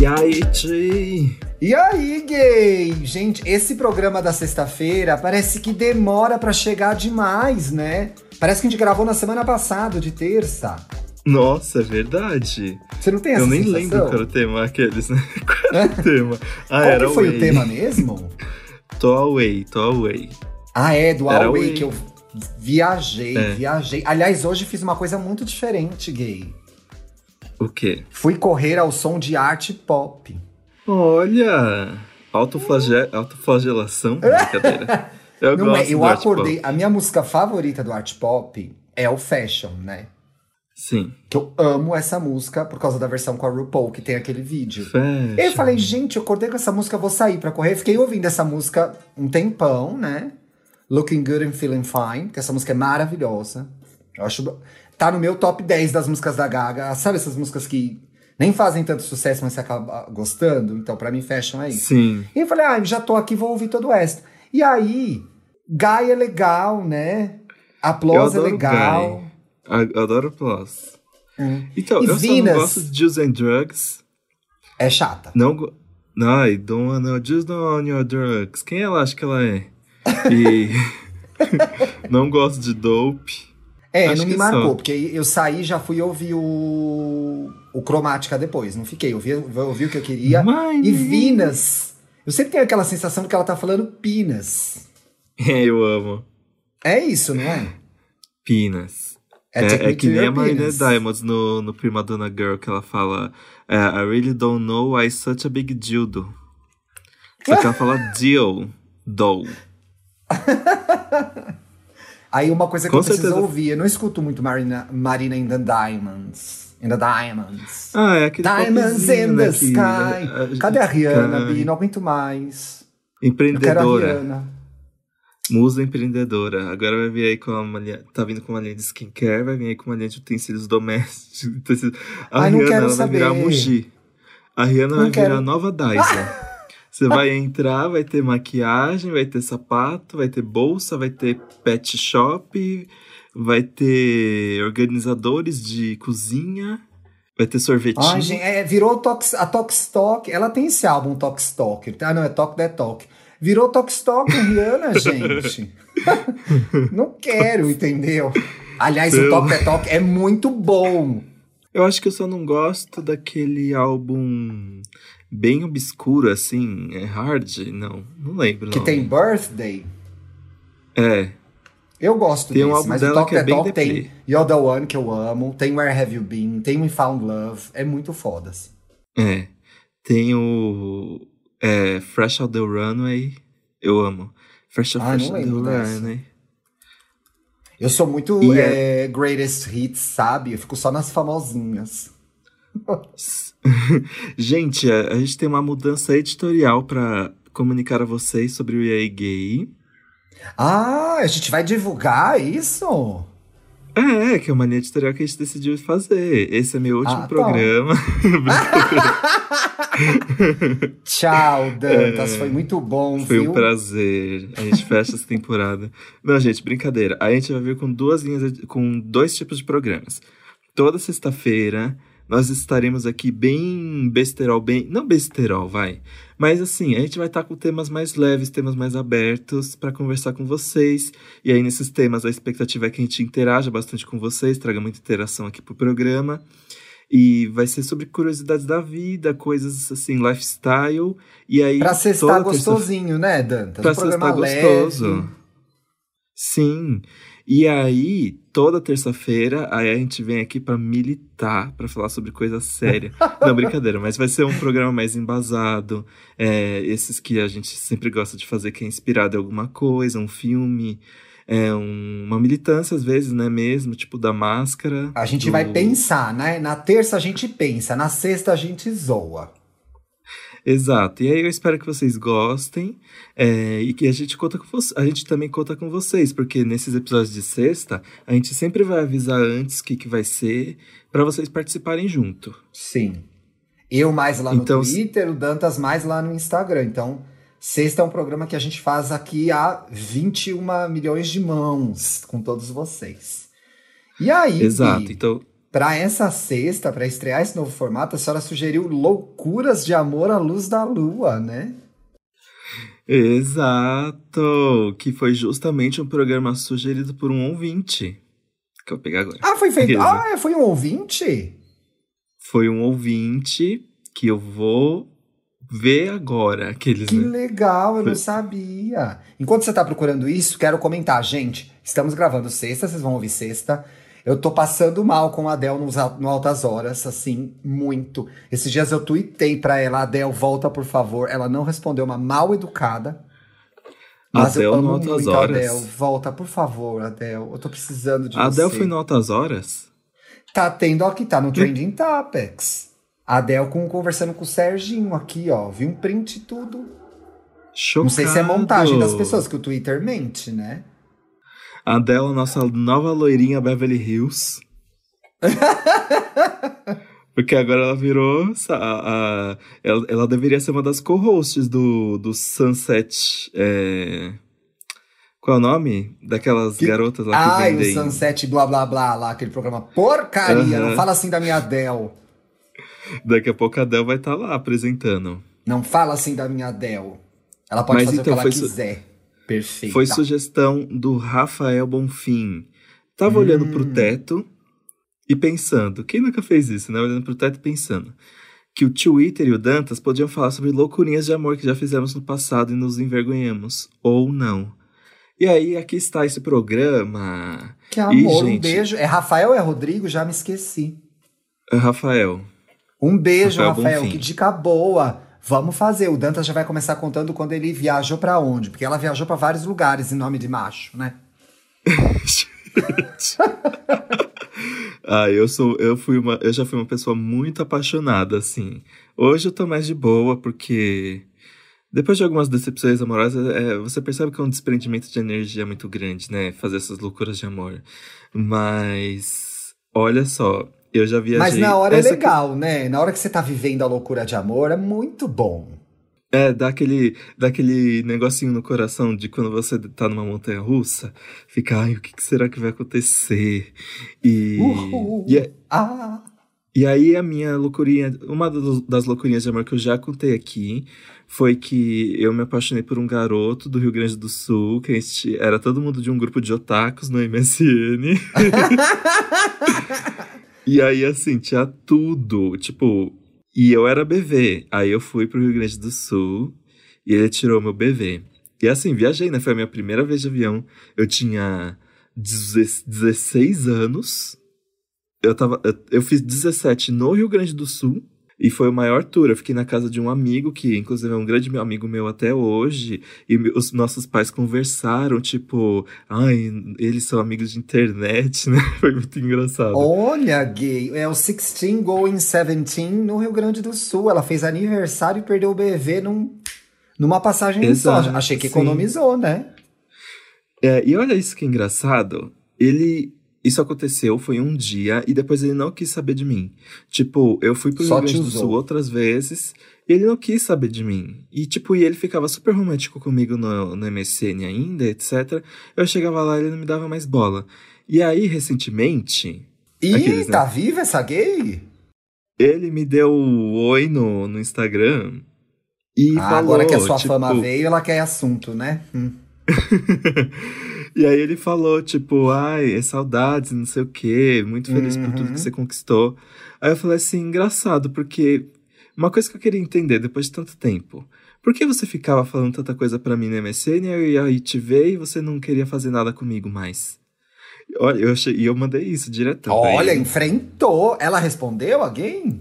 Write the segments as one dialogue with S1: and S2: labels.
S1: E aí, Ti?
S2: E aí, gay? Gente, esse programa da sexta-feira parece que demora pra chegar demais, né? Parece que a gente gravou na semana passada, de terça.
S1: Nossa, é verdade.
S2: Você não tem essa
S1: Eu nem
S2: sensação?
S1: lembro qual era o tema, aqueles, né? Qual era o tema? Ah,
S2: Qual
S1: era
S2: que foi
S1: Away.
S2: o tema mesmo?
S1: Tô away, tô away.
S2: Ah, é, do
S1: Era
S2: Away,
S1: Away.
S2: que eu viajei,
S1: É.
S2: viajei. Aliás, hoje fiz uma coisa muito diferente, gay.
S1: O quê?
S2: Fui correr ao som de arte pop.
S1: Olha! Autoflage... Autoflagelação? Brincadeira. Eu
S2: Não
S1: gosto
S2: é, eu acordei.
S1: pop.
S2: A minha música favorita do art pop é o Fashion, né?
S1: Sim.
S2: Que eu amo essa música por causa da versão com a RuPaul, que tem aquele vídeo.
S1: Fashion.
S2: Eu falei, gente, eu acordei com essa música, vou sair pra correr. Fiquei ouvindo essa música um tempão, né? Looking Good and Feeling Fine, que essa música é maravilhosa. Eu acho. Tá no meu top 10 das músicas da Gaga. Sabe essas músicas que nem fazem tanto sucesso, mas você acaba gostando? Então, pra mim, Fashion é isso.
S1: Sim.
S2: E eu falei, ah, já tô aqui, vou ouvir todo o resto. E aí, Guy é legal, né?
S1: Eu
S2: Applause é legal.
S1: Guy. Eu adoro Plus.
S2: Hum.
S1: Então,
S2: E
S1: eu
S2: Venus?
S1: só não gosto de Juice and Drugs.
S2: É chata.
S1: Não. Ai, don't wanna just on your drugs. Quem ela acha que ela é? E. não gosto de dope.
S2: É,
S1: Acho
S2: não me marcou,
S1: só.
S2: porque eu saí já fui ouvir o, o Cromática depois, não fiquei. Eu ouvi, eu o que eu queria.
S1: My
S2: E Vinas. Eu sempre tenho aquela sensação de que ela tá falando Pinas.
S1: É, eu amo.
S2: É isso, não é?
S1: Pinas.
S2: É,
S1: É, é que nem a Marina. Diamonds no, no Prima Donna Girl, que ela fala é, I really don't know why such a big dildo. Só que ela fala deal, doll.
S2: Aí uma coisa que
S1: Com
S2: eu preciso
S1: certeza.
S2: ouvir, eu não escuto muito Marina, Marina in the Diamonds. In the Diamonds.
S1: Ah, é aquele
S2: Diamonds in
S1: né,
S2: the sky.
S1: é,
S2: Cadê a Rihanna. Bi? Não aguento mais.
S1: Empreendedora. Musa empreendedora. Agora vai vir aí com uma linha. Tá vindo com uma linha de skincare, vai vir aí com uma linha de utensílios domésticos. A
S2: Ai,
S1: Rihanna vai virar. Muji. A Rihanna
S2: Não
S1: vai
S2: quero.
S1: virar a nova Daisa. Você vai entrar, vai ter maquiagem, vai ter sapato, vai ter bolsa, vai ter pet shop, vai ter organizadores de cozinha, vai ter sorvetinho.
S2: Ai, gente, é, virou Tox, a Tokstok. Ela tem esse álbum Tokstok. Ah, não, é Talk That Talk. Virou Tokstok Rihanna, gente. não quero, entendeu? Aliás, o Talk That Talk é muito bom.
S1: Eu acho que eu só não gosto daquele álbum bem obscuro, assim. É hard? Não, não lembro.
S2: Que
S1: não.
S2: tem Birthday.
S1: É.
S2: Eu gosto
S1: Tem um
S2: desse,
S1: álbum
S2: mas o Talk
S1: que é
S2: Talk tem You're the One, que eu amo. Tem Where Have You Been. Tem We Found Love. É muito foda-se.
S1: É. Tem o. É, Fresh Out the Runway. Eu amo. Fresh,
S2: Ah,
S1: Fresh Out the. Runway.
S2: Eu sou muito
S1: E
S2: é, greatest hits, sabe? Eu fico só nas famosinhas.
S1: Gente, a, a gente tem uma mudança editorial pra comunicar a vocês sobre o EA Gay.
S2: Ah, a gente vai divulgar isso?
S1: É, que é uma linha editorial que a gente decidiu fazer. Esse é meu último
S2: Ah,
S1: programa.
S2: Tchau, Dantas. Foi muito bom,
S1: É. Foi
S2: viu?
S1: um prazer. A gente fecha essa temporada. Não, gente, brincadeira. A gente vai vir com duas linhas, com dois tipos de programas. Toda sexta-feira nós estaremos aqui bem besterol, bem. Não besterol, vai. Mas assim, a gente vai estar com temas mais leves, temas mais abertos para conversar com vocês. E aí, nesses temas, a expectativa é que a gente interaja bastante com vocês, traga muita interação aqui pro programa. E vai ser sobre curiosidades da vida, coisas assim, lifestyle. E aí.
S2: Pra
S1: terça-
S2: gostosinho, né, Dantas?
S1: Pra
S2: um leve.
S1: gostoso. Sim. E aí, toda terça-feira, aí a gente vem aqui pra militar, pra falar sobre coisa séria. Não, brincadeira, mas vai ser um programa mais embasado. é, esses que a gente sempre gosta de fazer, que é inspirado em alguma coisa, um filme, é, um- uma militância às vezes, né, mesmo, tipo da máscara.
S2: A gente
S1: do-
S2: vai pensar, né? Na terça a gente pensa, na sexta a gente zoa.
S1: Exato. E aí eu espero que vocês gostem é, e que a gente conta com. A gente também conta com vocês, porque nesses episódios de sexta a gente sempre vai avisar antes o que, que vai ser para vocês participarem junto.
S2: Sim. Eu mais lá no
S1: Então,
S2: Twitter, o Dantas mais lá no Instagram. Então, sexta é um programa que a gente faz aqui a 21 milhões de mãos com todos vocês. E aí,
S1: Exato. Então,
S2: Para essa sexta, para estrear esse novo formato, a senhora sugeriu Loucuras de Amor à Luz da Lua, né?
S1: Exato! Que foi justamente um programa sugerido por um ouvinte. Que eu vou pegar agora.
S2: Ah, foi feito. Ah, foi um ouvinte?
S1: Foi um ouvinte que eu vou ver agora. Aqueles,
S2: Que
S1: né?
S2: legal, eu não
S1: Foi-
S2: sabia. Enquanto você tá procurando isso, quero comentar, gente. Estamos gravando sexta, vocês vão ouvir sexta. Eu tô passando mal com a Adele nos, no Altas Horas, assim, muito. Esses dias eu tuitei pra ela, Adele, volta, por favor. Ela não respondeu, uma mal educada. Mas eu
S1: Adele no
S2: amo
S1: Altas Horas?
S2: Adele. Volta, por favor, Adele. Eu tô precisando de
S1: A
S2: você.
S1: Adele foi em altas horas?
S2: Tá tendo aqui, tá no Trending Topics. A Adele com, conversando com o Serginho aqui, ó. Vi um print e tudo.
S1: Chocado.
S2: Não sei se é montagem das pessoas, que o Twitter mente, né?
S1: A Adele, nossa nova loirinha Beverly Hills. Porque agora ela virou. A, a- ela, ela deveria ser uma das co-hosts do, do Sunset. é, Qual é o nome? Daquelas
S2: Que-
S1: garotas lá que
S2: Ai, o
S1: vendem.
S2: Sunset blá blá blá lá, aquele programa porcaria.
S1: Aham.
S2: Não fala assim da minha Adele.
S1: Daqui a pouco a Adele vai estar lá apresentando.
S2: Não fala assim da minha Adele. Ela pode
S1: Mas
S2: fazer
S1: então,
S2: o que ela
S1: su-
S2: quiser. Perfeito.
S1: Foi sugestão do Rafael Bonfim. Tava olhando pro
S2: Hum.
S1: teto e pensando. Quem nunca fez isso, né? Olhando pro teto e pensando. Que o Twitter e o Dantas podiam falar sobre loucurinhas de amor que já fizemos no passado e nos envergonhamos. Ou não. E aí, aqui está esse programa.
S2: Que amor, um
S1: gente-
S2: beijo. É Rafael ou é Rodrigo? Já me esqueci.
S1: Ah, Rafael.
S2: Um beijo,
S1: Rafael
S2: Rafael. Que dica boa. Vamos fazer. O Dantas já vai começar contando quando ele viajou pra onde. Porque ela viajou pra vários lugares em nome de macho, né?
S1: Ah, eu sou, eu fui uma, eu já fui uma pessoa muito apaixonada, assim. Hoje eu tô mais de boa, porque depois de algumas decepções amorosas, é, você percebe que é um desprendimento de energia muito grande, né? Fazer essas loucuras de amor. Mas, olha só, eu já viajei.
S2: Mas na hora é
S1: essa que-
S2: legal, né? Na hora que você tá vivendo a loucura de amor, é muito bom.
S1: É, dá aquele, dá aquele negocinho no coração de quando você tá numa montanha russa, fica, ai, o que, que será que vai acontecer? E,
S2: Uhul.
S1: e, é-
S2: Ah,
S1: E aí a minha loucurinha, uma das- das loucurinhas de amor que eu já contei aqui, foi que eu me apaixonei por um garoto do Rio Grande do Sul, que a gente, era todo mundo de um grupo de otakus no MSN. e aí, assim, tinha tudo, tipo, e eu era BV. Aí eu fui pro Rio Grande do Sul e ele tirou meu BV. E assim, viajei, né? Foi a minha primeira vez de avião. Eu tinha 16 16 anos. Eu, tava, eu, eu fiz 17 no Rio Grande do Sul. E foi o maior tour. Eu fiquei na casa de um amigo, que inclusive é um grande amigo meu até hoje. E os nossos pais conversaram, tipo, ai, eles são amigos de internet, né? Foi muito engraçado.
S2: olha, gay. É o 16 going 17 no Rio Grande do Sul. Ela fez aniversário e perdeu o BV num, numa passagem só.
S1: Exato,
S2: Achei que
S1: sim.
S2: economizou, né?
S1: É, e olha isso que é engraçado. Ele. Isso aconteceu, foi um dia, e depois ele não quis saber de mim. Tipo, eu fui pro
S2: Só
S1: Rio Grande do. Sul outras vezes, e ele não quis saber de mim. E, tipo, e ele ficava super romântico comigo no, no MSN ainda, etc. Eu chegava lá e ele não me dava mais bola. E aí, recentemente,
S2: Ih,
S1: Aqueles, né?
S2: tá viva essa gay?
S1: ele me deu o oi no, no Instagram e
S2: Ah,
S1: falou.
S2: agora que a sua
S1: tipo,
S2: fama veio, ela quer assunto, né? Hum.
S1: e aí ele falou, tipo, ai, é saudades, não sei o quê, muito feliz por tudo
S2: Uhum.
S1: que você conquistou. Aí eu falei assim, engraçado, porque uma coisa que eu queria entender depois de tanto tempo. Por que você ficava falando tanta coisa pra mim no MSN e aí te ver e você não queria fazer nada comigo mais? Olha, eu achei, e eu mandei isso direto.
S2: Olha, enfrentou. Ela respondeu a gay?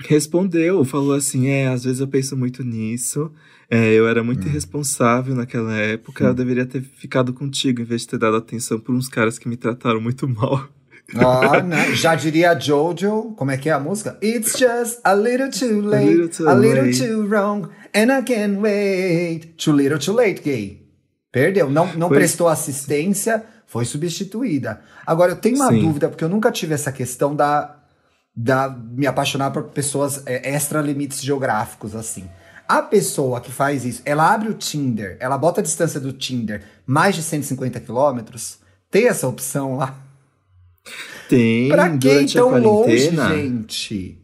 S1: Respondeu, falou assim: é, às vezes eu penso muito nisso. É, eu era muito irresponsável naquela época. Eu deveria ter ficado contigo em vez de ter dado atenção por uns caras que me trataram muito mal.
S2: Ah, né? Já diria a Jojo, como é que é a música? It's just a little too late, a
S1: little
S2: little,
S1: too late.
S2: too wrong, and I can't wait. Too little too late, gay. Perdeu, não, não
S1: Foi-
S2: prestou assistência, foi substituída. Agora, eu tenho uma
S1: Sim.
S2: dúvida, porque eu nunca tive essa questão da, da me apaixonar por pessoas é, extra limites geográficos, assim. A pessoa que faz isso, ela abre o Tinder, ela bota a distância do Tinder mais de 150 quilômetros, tem essa opção lá?
S1: Tem.
S2: Pra que tão
S1: a
S2: longe, gente?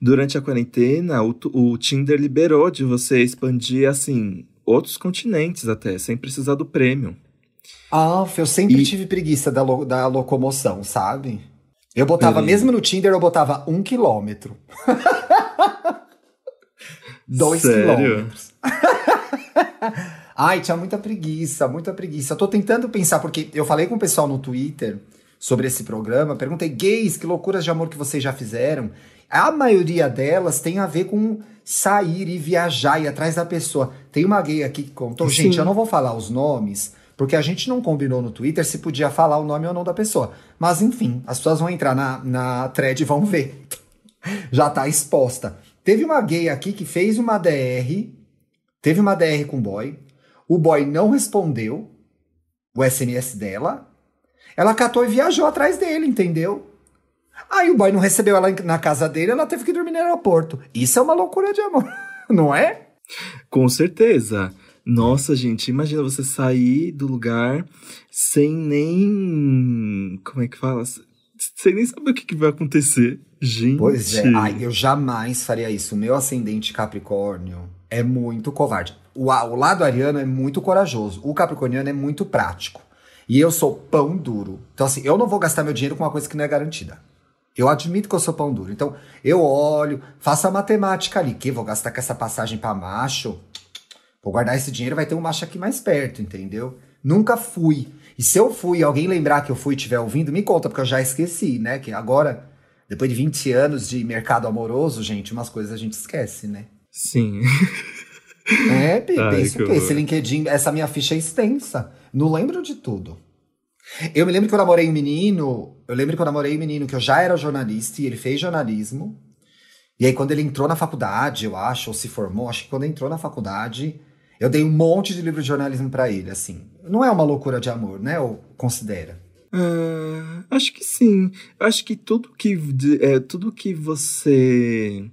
S1: Durante a quarentena, o, o Tinder liberou de você expandir, assim, outros continentes até, sem precisar do prêmio.
S2: Ah, eu sempre
S1: E-
S2: tive preguiça da, lo- da locomoção, sabe? Eu botava,
S1: Peraí.
S2: mesmo no Tinder, eu botava um quilômetro. Dois
S1: Sério?
S2: quilômetros. Ai, tinha muita preguiça, muita preguiça. Eu tô tentando pensar, porque eu falei com o pessoal no Twitter sobre esse programa, perguntei, gays, que loucuras de amor que vocês já fizeram? A maioria delas tem a ver com sair e viajar e ir atrás da pessoa. Tem uma gay aqui que contou,
S1: Sim.
S2: gente, eu não vou falar os nomes, porque a gente não combinou no Twitter se podia falar o nome ou não da pessoa. Mas enfim, as pessoas vão entrar na, na thread e vão ver. Já tá exposta. Teve uma gay aqui que fez uma DR, teve uma DR com o boy, o boy não respondeu o SMS dela, ela catou e viajou atrás dele, entendeu? Aí o boy não recebeu ela na casa dele, ela teve que dormir no aeroporto. Isso é uma loucura de amor, não é?
S1: Com certeza. Nossa, gente, imagina você sair do lugar sem nem. Como é que fala? Sem nem saber o que, que vai acontecer. Gente.
S2: Pois é, ai, eu jamais faria isso. O meu ascendente Capricórnio é muito covarde. O, o lado ariano é muito corajoso. O capricorniano é muito prático. E eu sou pão duro. Então, assim, eu não vou gastar meu dinheiro com uma coisa que não é garantida. Eu admito que eu sou pão duro. Então, eu olho, faço a matemática ali. Que vou gastar com essa passagem pra macho? Vou guardar esse dinheiro, vai ter um macho aqui mais perto, entendeu? Nunca fui. E se eu fui alguém lembrar que eu fui e estiver ouvindo, me conta, porque eu já esqueci, né? Que agora, depois de 20 anos de mercado amoroso, gente, umas coisas a gente esquece, né?
S1: Sim.
S2: É,
S1: Ai,
S2: pensa
S1: que?
S2: Esse. LinkedIn, essa minha ficha é extensa. Não lembro de tudo. Eu me lembro que eu namorei um menino. Eu lembro que eu namorei um menino que eu já era jornalista e ele fez jornalismo. E aí, quando ele entrou na faculdade, eu acho, ou se formou, acho que quando entrou na faculdade, eu dei um monte de livro de jornalismo pra ele, assim. Não é uma loucura de amor, né? Ou considera?
S1: Ah, acho que sim. Acho que tudo que, é, tudo que você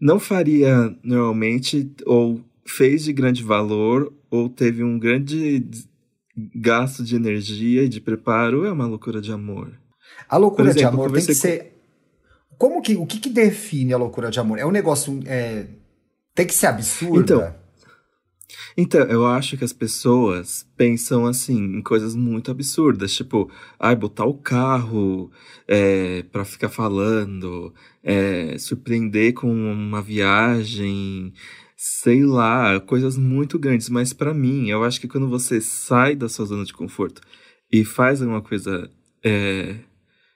S1: não faria normalmente, ou fez de grande valor, ou teve um grande gasto de energia e de preparo, é uma loucura de amor.
S2: A loucura
S1: exemplo,
S2: de amor tem que ser. Como que. O que, que define a loucura de amor? É um negócio. é, Tem que ser absurda?
S1: Então, Então, eu acho que as pessoas pensam assim em coisas muito absurdas, tipo, ai, botar o carro é, para ficar falando, é, surpreender com uma viagem, sei lá, coisas muito grandes. Mas pra mim, eu acho que quando você sai da sua zona de conforto e faz alguma coisa é,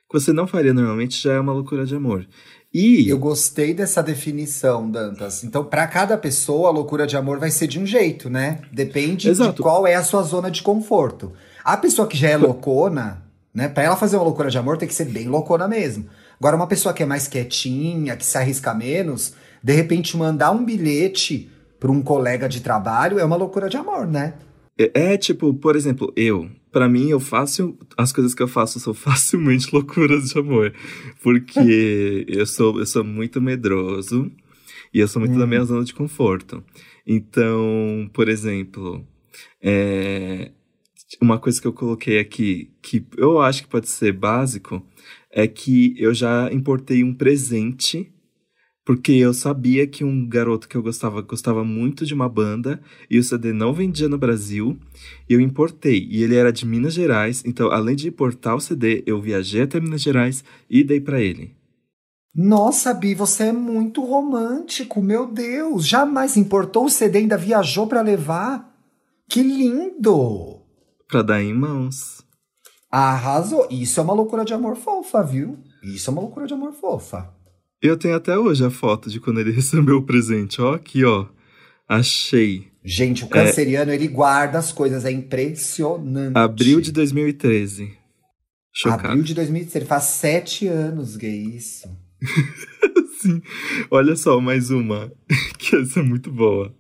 S1: que você não faria normalmente, já é uma loucura de amor. E
S2: Eu gostei dessa definição, Dantas. Então, pra cada pessoa, a loucura de amor vai ser de um jeito, né? Depende de
S1: Exato.
S2: qual é a sua zona de conforto. A pessoa que já é loucona, né? Pra ela fazer uma loucura de amor, tem que ser bem loucona mesmo. Agora, uma pessoa que é mais quietinha, que se arrisca menos, de repente mandar um bilhete pra um colega de trabalho é uma loucura de amor, né?
S1: É, é, tipo, por exemplo, eu. Pra mim, eu faço. As coisas que eu faço são facilmente loucuras de amor. Porque eu sou, eu sou muito medroso e eu sou muito da minha zona de conforto. Então, por exemplo, é, uma coisa que eu coloquei aqui, que eu acho que pode ser básico, é que eu já importei um presente. Porque eu sabia que um garoto que eu gostava gostava muito de uma banda e o CD não vendia no Brasil, e eu importei. E ele era de Minas Gerais, então além de importar o CD, eu viajei até Minas Gerais e dei pra ele.
S2: Nossa, Bi, você é muito romântico, meu Deus. Jamais importou o CD, ainda viajou pra levar. Que lindo!
S1: Pra dar em mãos.
S2: Arrasou. Isso é uma loucura de amor fofa, viu? Isso é uma loucura de amor fofa.
S1: Eu tenho até hoje a foto de quando ele recebeu o presente. Ó, aqui, ó. Achei.
S2: Gente, o canceriano, ele guarda as coisas, é impressionante.
S1: Abril de 2013. Chocado.
S2: Abril de 2013, ele faz sete anos, que é isso.
S1: Sim. Olha só, mais uma. que essa é muito boa.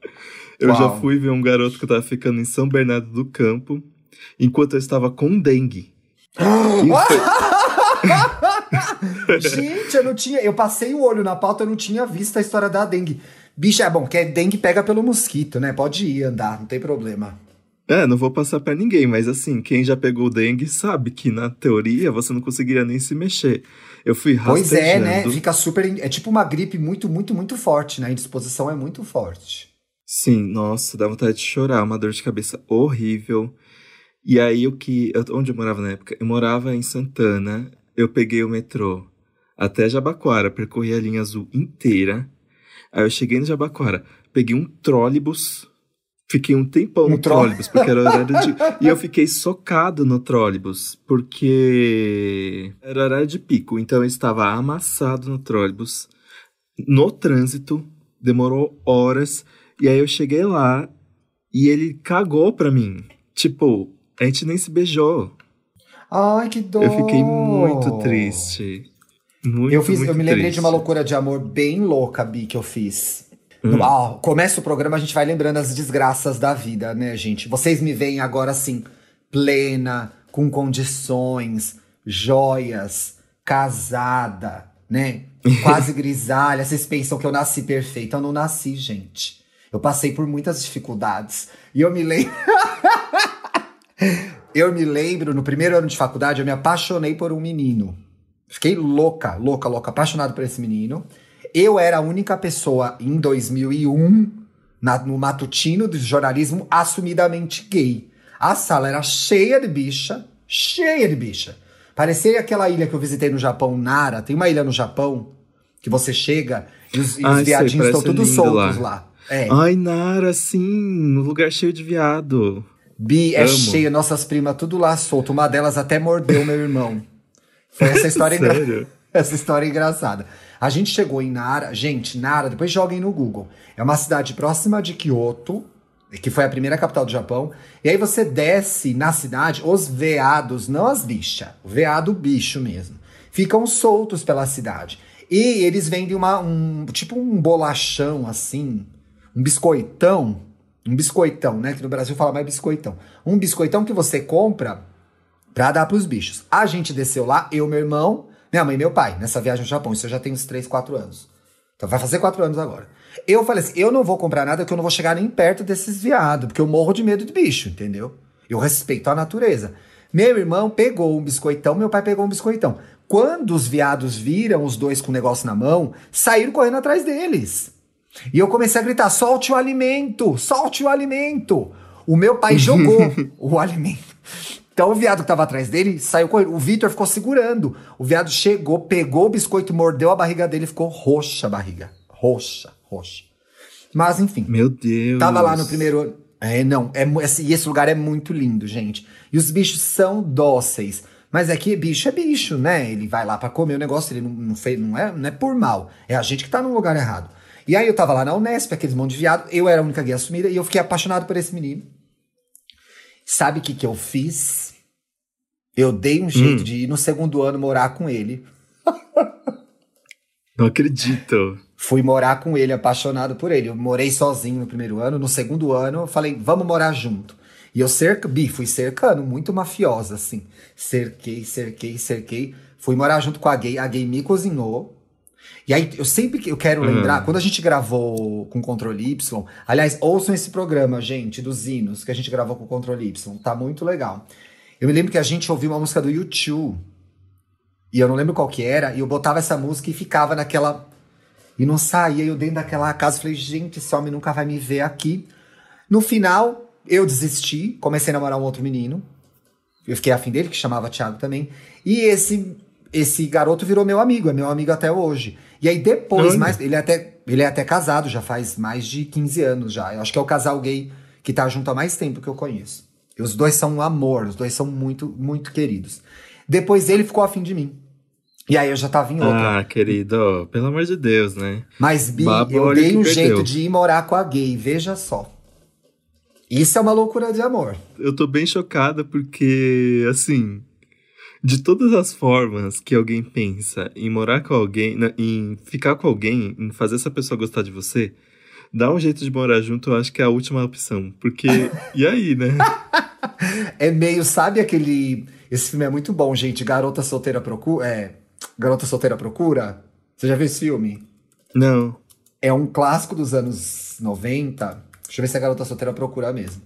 S1: Eu
S2: Qual?
S1: já fui ver um garoto que tava ficando em São Bernardo do Campo, enquanto eu estava com dengue. E foi-
S2: Gente, eu não tinha. Eu passei o olho na pauta, eu não tinha visto a história da dengue. Bicha, é bom, que é dengue pega pelo mosquito, né? Pode ir andar, não tem problema.
S1: É, não vou passar pra ninguém, mas assim, quem já pegou dengue sabe que na teoria você não conseguiria nem se mexer. Eu fui rastejando.
S2: Pois é, né? Fica super. É tipo uma gripe muito, muito, muito forte, né? A indisposição é muito forte.
S1: Sim, nossa, dá vontade de chorar, uma dor de cabeça horrível. E aí, o que. Onde eu morava na época? Eu morava em Santana, eu peguei o metrô até Jabaquara, percorri a linha azul inteira. Aí eu cheguei no Jabaquara, peguei um trólebus, fiquei um tempão
S2: Um
S1: no
S2: tró-
S1: trólebus, porque era horário de. e eu fiquei socado no trólebus, porque era horário de pico, então eu estava amassado no trólebus, no trânsito, demorou horas, e aí eu cheguei lá e ele cagou pra mim. Tipo, a gente nem se beijou.
S2: Ai, que dor.
S1: Eu fiquei muito triste. Muito,
S2: Eu, fiz,
S1: muito
S2: eu me lembrei
S1: triste.
S2: de uma loucura de amor bem louca, Bi, que eu fiz.
S1: Hum.
S2: No- ah, começa o programa, a gente vai lembrando as desgraças da vida, né, gente? Vocês me veem agora assim, plena, com condições, joias, casada, né? Quase grisalha. Vocês pensam que eu nasci perfeita. Eu não nasci, gente. Eu passei por muitas dificuldades. E eu me lembro. eu me lembro, no primeiro ano de faculdade, eu me apaixonei por um menino. Fiquei louca, louca, louca, apaixonado por esse menino. Eu era a única pessoa em 2001, na- no matutino do jornalismo, assumidamente gay. A sala era cheia de bicha, cheia de bicha. Parecia aquela ilha que eu visitei no Japão, Nara. Tem uma ilha no Japão que você chega e os, e os
S1: Ai, sei,
S2: viadinhos estão
S1: parece
S2: todos soltos
S1: lá.
S2: lá. É.
S1: Ai, Nara, sim, no lugar cheio de viado.
S2: Bi é
S1: Amo.
S2: cheia, nossas primas tudo lá solto. Uma delas até mordeu meu irmão. Foi essa história engra-? Essa história é engraçada. A gente chegou em Nara. Gente, Nara, depois joguem no Google. É uma cidade próxima de Kyoto, que foi a primeira capital do Japão. E aí você desce na cidade, os veados, não as bichas, o veado bicho mesmo, ficam soltos pela cidade. E eles vendem uma, um, tipo um bolachão assim, um biscoitão. Um biscoitão, né? Que no Brasil fala mais biscoitão. Um biscoitão que você compra pra dar pros bichos. A gente desceu lá, eu, meu irmão, minha mãe e meu pai, nessa viagem ao Japão. Isso eu já tenho uns 3, 4 anos. Então vai fazer 4 anos agora. Eu falei assim: eu não vou comprar nada que eu não vou chegar nem perto desses viados, porque eu morro de medo de bicho, entendeu? Eu respeito a natureza. Meu irmão pegou um biscoitão, meu pai pegou um biscoitão. Quando os viados viram os dois com o negócio na mão, saíram correndo atrás deles. E eu comecei a gritar: solte o alimento, solte o alimento. O meu pai jogou o alimento. Então o viado que tava atrás dele saiu correndo. O Vitor ficou segurando. O viado chegou, pegou o biscoito, mordeu a barriga dele ficou roxa a barriga. Roxa, roxa. Mas enfim.
S1: Meu Deus.
S2: Tava lá no primeiro ano. É, não. É, e esse lugar é muito lindo, gente. E os bichos são dóceis. Mas é que bicho é bicho, né? Ele vai lá pra comer o negócio, ele não, não, fez, não, é, não é por mal. É a gente que tá no lugar errado. E aí eu tava lá na Unesp, aqueles monte de viado. Eu era a única gay assumida e eu fiquei apaixonado por esse menino. Sabe o que, que eu fiz? Eu dei um jeito de ir no segundo ano morar com ele.
S1: Não acredito.
S2: Fui morar com ele, apaixonado por ele. Eu morei sozinho no primeiro ano. No segundo ano, eu falei, vamos morar junto. E eu cerca, bi, fui cercando, muito mafiosa, assim. Cerquei, cerquei, cerquei. Fui morar junto com a gay. A gay me cozinhou. E aí, eu sempre que eu quero lembrar, quando a gente gravou com Controle Y, aliás, ouçam esse programa, gente, dos hinos que a gente gravou com Controle Y, tá muito legal. Eu me lembro que a gente ouviu uma música do YouTube, e eu não lembro qual que era, e eu botava essa música e ficava naquela. E não saía, eu dentro daquela casa falei, gente, esse homem nunca vai me ver aqui. No final, eu desisti, comecei a namorar um outro menino. Eu fiquei afim dele, que chamava Thiago também. E esse esse garoto virou meu amigo, é meu amigo até hoje. E aí depois, mais, ele é até ele é até casado, já faz mais de 15 anos já. Eu acho que é o casal gay que tá junto há mais tempo que eu conheço. E os dois são um amor, os dois são muito, muito queridos. Depois ele ficou afim de mim. E aí eu já tava em outra.
S1: Ah, querido, pelo amor de Deus, né?
S2: Mas, Bi,
S1: Baba,
S2: eu dei um
S1: perdeu.
S2: jeito de ir morar com a gay, veja só. Isso é uma loucura de amor.
S1: Eu tô bem chocada porque, assim, de todas as formas que alguém pensa em morar com alguém, na- em ficar com alguém, em fazer essa pessoa gostar de você, dar um jeito de morar junto, eu acho que é a última opção. Porque, e aí, né?
S2: É meio, sabe aquele. Esse filme é muito bom, gente. Garota Solteira Procura. É. Garota Solteira Procura? Você já viu esse filme?
S1: Não.
S2: É um clássico dos anos 90. Deixa eu ver se é Garota Solteira Procura mesmo.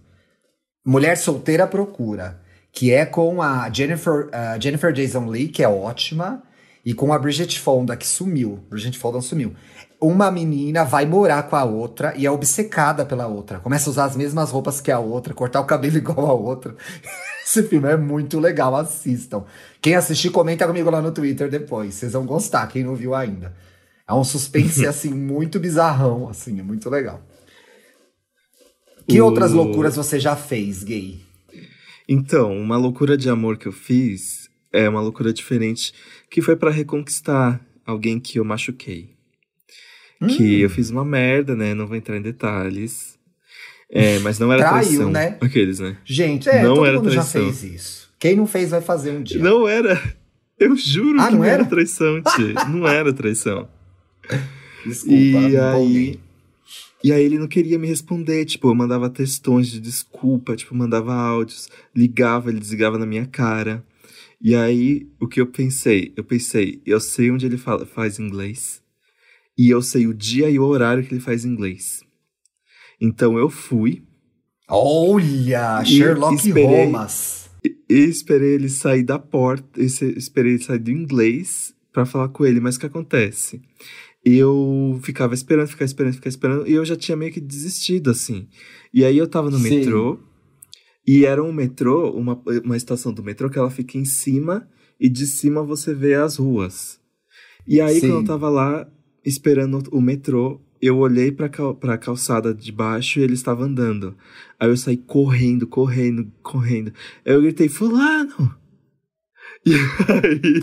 S2: Mulher Solteira Procura, que é com a Jennifer, uh, Jennifer Jason Lee, que é ótima, e com a Bridget Fonda, que sumiu. Bridget Fonda sumiu. Uma menina vai morar com a outra e é obcecada pela outra. Começa a usar as mesmas roupas que a outra, cortar o cabelo igual a outra. Esse filme é muito legal, assistam. Quem assistir, comenta comigo lá no Twitter depois. Vocês vão gostar, quem não viu ainda. É um suspense, assim, muito bizarrão, assim, é muito legal. Que o... outras loucuras você já fez, gay?
S1: Então, uma loucura de amor que eu fiz é uma loucura diferente, que foi para reconquistar alguém que eu machuquei. Hum. Que eu fiz uma merda, né? Não vou entrar em detalhes. É, mas não era Traiu, traição. né? Aqueles, né?
S2: Gente, é, não todo era mundo traição. já fez isso. Quem não fez vai fazer um dia.
S1: Não era. Eu juro ah, que não era? era traição, tia. não era traição.
S2: Desculpa, e aí,
S1: e aí ele não queria me responder, tipo, eu mandava textões de desculpa, tipo, mandava áudios, ligava, ele desligava na minha cara. E aí, o que eu pensei? Eu pensei, eu sei onde ele fala, faz inglês, e eu sei o dia e o horário que ele faz inglês. Então eu fui.
S2: Olha, Sherlock esperei, Holmes.
S1: E esperei ele sair da porta, esperei ele sair do inglês para falar com ele, mas o que acontece? Eu ficava esperando, ficava esperando, ficava esperando, e eu já tinha meio que desistido, assim. E aí eu tava no Sim. metrô, e era um metrô, uma, uma estação do metrô que ela fica em cima, e de cima você vê as ruas. E aí, Sim. quando eu tava lá esperando o metrô, eu olhei pra, cal pra calçada de baixo e ele estava andando. Aí eu saí correndo, correndo, correndo. Aí eu gritei, fulano! E aí,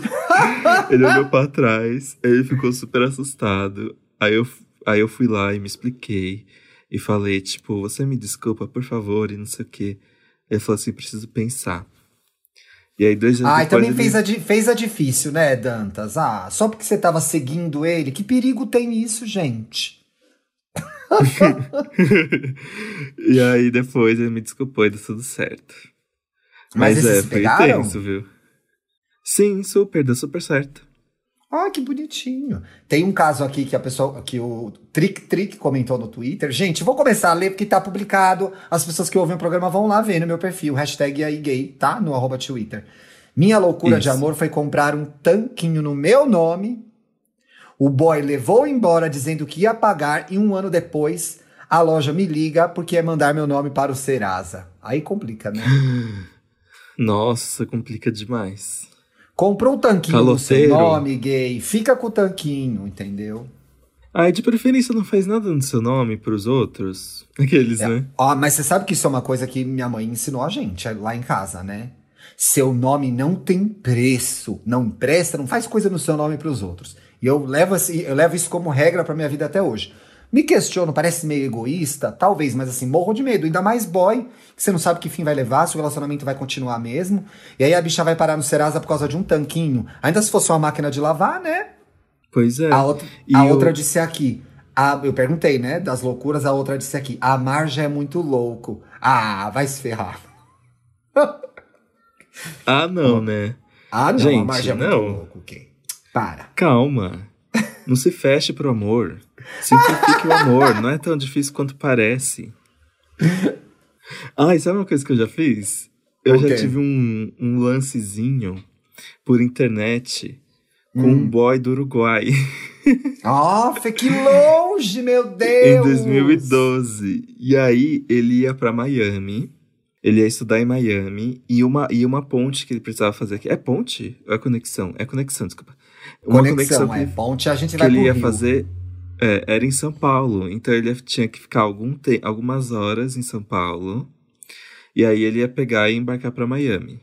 S1: ele olhou pra trás, ele ficou super assustado. Aí eu, aí eu fui lá e me expliquei. E falei, tipo, você me desculpa, por favor, e não sei o quê. Ele falou assim, preciso pensar. E aí, dois
S2: anos Ah, e também ele... fez, a, fez a difícil, né, Dantas? Ah, só porque você tava seguindo ele. Que perigo tem nisso, gente?
S1: e aí, depois ele me desculpou e deu tudo certo. Mas, Mas é, foi pegaram? intenso, viu? Sim, super, deu super certo.
S2: Ah, que bonitinho. Tem um caso aqui que a pessoa, que o Trick Trick comentou no Twitter. Gente, vou começar a ler porque tá publicado. As pessoas que ouvem o programa vão lá ver no meu perfil, hashtag aí gay, tá? No arroba Twitter. Minha loucura Isso. de amor foi comprar um tanquinho no meu nome. O boy levou embora dizendo que ia pagar e um ano depois a loja me liga porque ia mandar meu nome para o Serasa. Aí complica, né?
S1: Nossa, complica demais.
S2: Comprou o tanquinho no seu nome, gay. Fica com o tanquinho, entendeu?
S1: Aí, de preferência, não faz nada no seu nome pros outros. Aqueles,
S2: é.
S1: né?
S2: Ó, mas você sabe que isso é uma coisa que minha mãe ensinou a gente lá em casa, né? Seu nome não tem preço. Não empresta, não faz coisa no seu nome pros outros. E eu levo, assim, eu levo isso como regra pra minha vida até hoje. Me questiono, parece meio egoísta, talvez, mas assim, morro de medo. Ainda mais boy, que você não sabe que fim vai levar, se o relacionamento vai continuar mesmo. E aí a bicha vai parar no Serasa por causa de um tanquinho. Ainda se fosse uma máquina de lavar, né?
S1: Pois é.
S2: A outra, a outra disse aqui. A, eu perguntei, né? Das loucuras, a outra disse aqui. A Marja é muito louco. Ah, vai se ferrar.
S1: ah, não, né?
S2: Ah, não, Gente, a Marja é muito não. louco, ok? Para.
S1: Calma. Não se feche pro amor. Simplifique o amor, não é tão difícil quanto parece. Ai, sabe uma coisa que eu já fiz? Eu okay. já tive um, um lancezinho por internet com hum. um boy do Uruguai.
S2: Nossa, que longe, meu Deus!
S1: em 2012. E aí, ele ia para Miami. Ele ia estudar em Miami. E uma, e uma ponte que ele precisava fazer aqui. É ponte? Ou é conexão? É conexão, desculpa.
S2: Uma conexão, conexão é. Ponte a gente
S1: que
S2: vai
S1: ele ia fazer é, era em São Paulo, então ele tinha que ficar algum te algumas horas em São Paulo. E aí ele ia pegar e embarcar para Miami.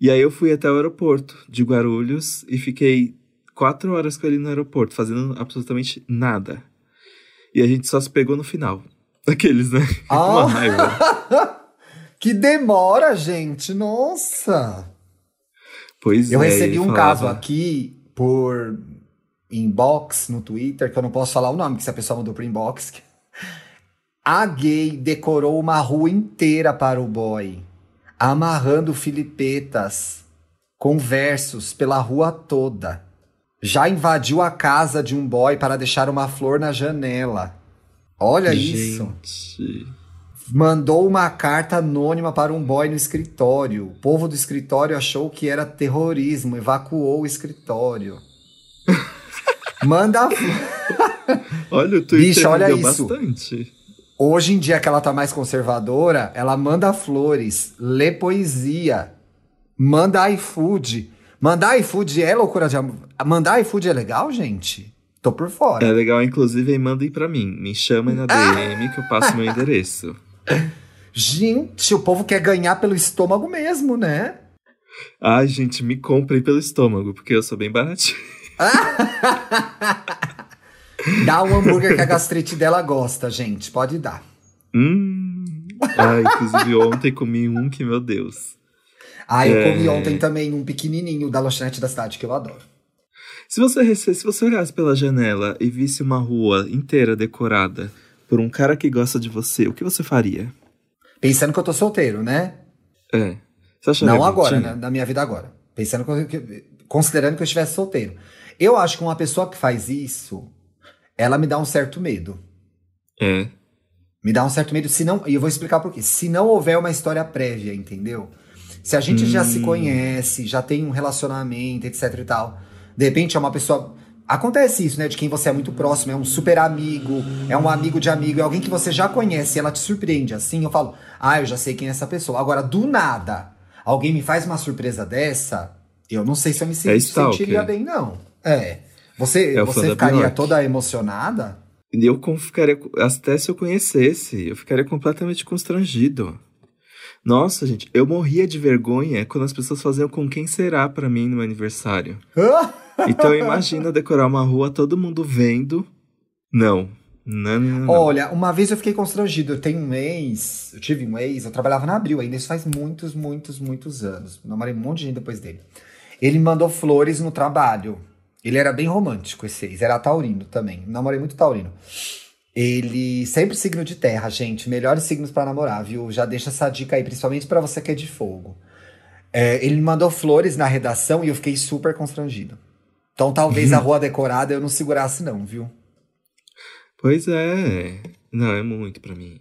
S1: E aí eu fui até o aeroporto de Guarulhos e fiquei quatro horas com ele no aeroporto, fazendo absolutamente nada. E a gente só se pegou no final. Aqueles, né?
S2: Ah. Que demora, gente! Nossa!
S1: Pois
S2: eu
S1: é.
S2: Eu recebi um falava... caso aqui por inbox no Twitter, que eu não posso falar o nome, que se a pessoa mandou pro inbox. A gay decorou uma rua inteira para o boy, amarrando filipetas com versos pela rua toda. Já invadiu a casa de um boy para deixar uma flor na janela. Olha
S1: Gente.
S2: isso. Mandou uma carta anônima para um boy no escritório. O povo do escritório achou que era terrorismo, evacuou o escritório. Manda.
S1: Olha, o Twitter
S2: Bicho, olha isso.
S1: bastante.
S2: Hoje em dia que ela tá mais conservadora, ela manda flores, lê poesia, manda iFood. Mandar iFood é loucura de amor. Mandar iFood é legal, gente? Tô por fora.
S1: É legal, inclusive, aí mandem pra mim. Me chamem na DM que eu passo meu endereço.
S2: Gente, o povo quer ganhar pelo estômago mesmo, né?
S1: Ai, gente, me comprem pelo estômago, porque eu sou bem baratinho.
S2: Dá um hambúrguer que a gastrite dela gosta, gente. Pode dar.
S1: Hum. Ai, inclusive ontem comi um que, meu Deus.
S2: Ah, eu
S1: É.
S2: comi ontem também um pequenininho da lanchonete da cidade, que eu adoro.
S1: Se você, se você olhasse pela janela e visse uma rua inteira decorada por um cara que gosta de você, o que você faria?
S2: Pensando que eu tô solteiro, né?
S1: É.
S2: Não agora, né? na minha vida agora. Pensando que, eu- considerando que eu estivesse solteiro. Eu acho que uma pessoa que faz isso, ela me dá um certo medo.
S1: É.
S2: Me dá um certo medo, se não, e eu vou explicar por quê. Se não houver uma história prévia, entendeu? Se a gente já se
S1: Hum.
S2: conhece, já tem um relacionamento, etc e tal. De repente é uma pessoa. Acontece isso, né? De quem você é muito próximo, é um super amigo, é um amigo de amigo, é alguém que você já conhece e ela te surpreende assim. Eu falo, ah, eu já sei quem é essa pessoa. Agora, do nada, alguém me faz uma surpresa dessa, eu não sei se eu me sen-
S1: É
S2: sentiria bem, não. É. Você,
S1: É
S2: você ficaria toda emocionada?
S1: Eu ficaria, até se eu conhecesse, eu ficaria completamente constrangido. Nossa, gente, eu morria de vergonha quando as pessoas faziam com quem será pra mim no meu aniversário. Então imagina decorar uma rua, todo mundo vendo. Não. Não, não, não.
S2: Olha, uma vez eu fiquei constrangido. Eu tenho um ex, eu tive um ex, eu trabalhava na Abril ainda, isso faz muitos, muitos, muitos anos. Namorei um monte de gente depois dele. Ele mandou flores no trabalho. Ele era bem romântico, esse ex, era taurino também. Namorei muito taurino. Ele sempre signo de terra, gente. Melhores signos pra namorar, viu? Já deixa essa dica aí, principalmente pra você que é de fogo. É, ele me mandou flores na redação e eu fiquei super constrangido. Então talvez a rua decorada eu não segurasse, não, viu?
S1: Pois é. Não, é muito pra mim.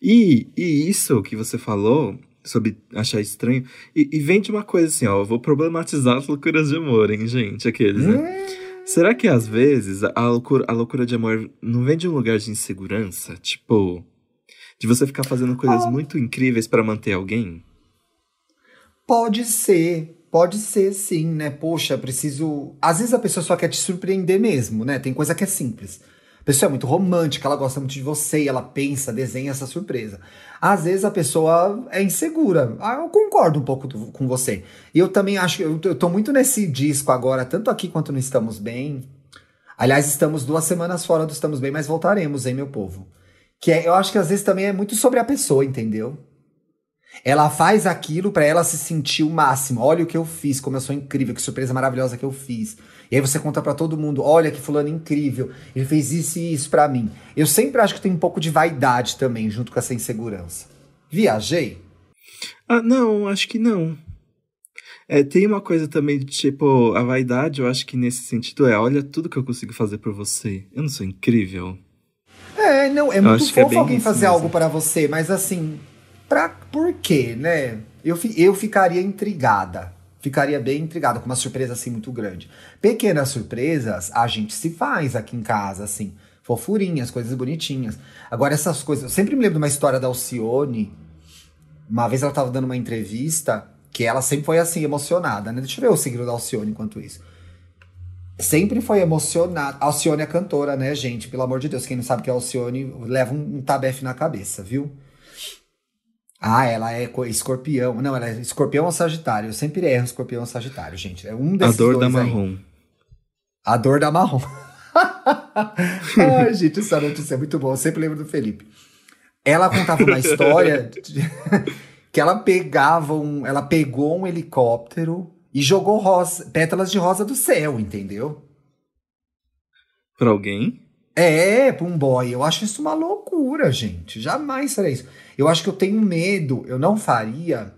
S1: E, e isso que você falou sobre achar estranho, e, e vem de uma coisa assim, ó, eu vou problematizar as loucuras de amor, hein, gente, aqueles, né? Será que às vezes a loucura, a loucura de amor não vem de um lugar de insegurança? Tipo, de você ficar fazendo coisas
S2: Ah.
S1: muito incríveis pra manter alguém?
S2: Pode ser, pode ser sim, né? Poxa, preciso. Às vezes a pessoa só quer te surpreender mesmo, né? Tem coisa que é simples. A pessoa é muito romântica, ela gosta muito de você ela pensa, desenha essa surpresa. Às vezes a pessoa é insegura. Ah, eu concordo um pouco com você. E eu também acho que eu, eu tô muito nesse disco agora, tanto aqui quanto no Estamos Bem. Aliás, estamos duas semanas fora do Estamos Bem, mas voltaremos, hein, meu povo? Que é, eu acho que às vezes também é muito sobre a pessoa, entendeu? Ela faz aquilo pra ela se sentir o máximo. Olha o que eu fiz, como eu sou incrível, que surpresa maravilhosa que eu fiz. E aí você conta pra todo mundo, olha que fulano incrível, ele fez isso e isso pra mim. Eu sempre acho que tem um pouco de vaidade também junto com essa insegurança. Viajei?
S1: Ah, não, acho que não. É, tem uma coisa também de tipo, a vaidade, eu acho que nesse sentido é, olha tudo que eu consigo fazer por você. Eu não sou incrível?
S2: É, não, é
S1: Eu
S2: muito
S1: é
S2: fofo
S1: bem
S2: alguém fazer
S1: mesmo.
S2: algo pra você, mas assim, pra, por quê, né? Eu, eu ficaria intrigada. Ficaria bem intrigada com uma surpresa assim muito grande. Pequenas surpresas a gente se faz aqui em casa, assim. Fofurinhas, coisas bonitinhas. Agora, essas coisas. Eu sempre me lembro de uma história da Alcione. Uma vez ela tava dando uma entrevista que ela sempre foi assim, emocionada, né? Deixa eu ver o signo da Alcione enquanto isso. Sempre foi emocionada. Alcione é cantora, né, gente? Pelo amor de Deus, quem não sabe que é Alcione leva um, um tabefe na cabeça, viu? Ah, ela é co- escorpião. Não, ela é escorpião ou sagitário. Eu sempre erro escorpião ou sagitário, gente. É um
S1: A
S2: desses
S1: dor da
S2: dois aí.
S1: marrom.
S2: A dor da marrom. Ai, gente, essa notícia é muito boa. Eu sempre lembro do Felipe. Ela contava uma história de- que ela pegava um, ela pegou um helicóptero e jogou rosa, pétalas de rosa do céu, entendeu?
S1: Pra alguém?
S2: É, pra um boy. Eu acho isso uma loucura, gente. Jamais faria isso. Eu acho que eu tenho medo. Eu não faria.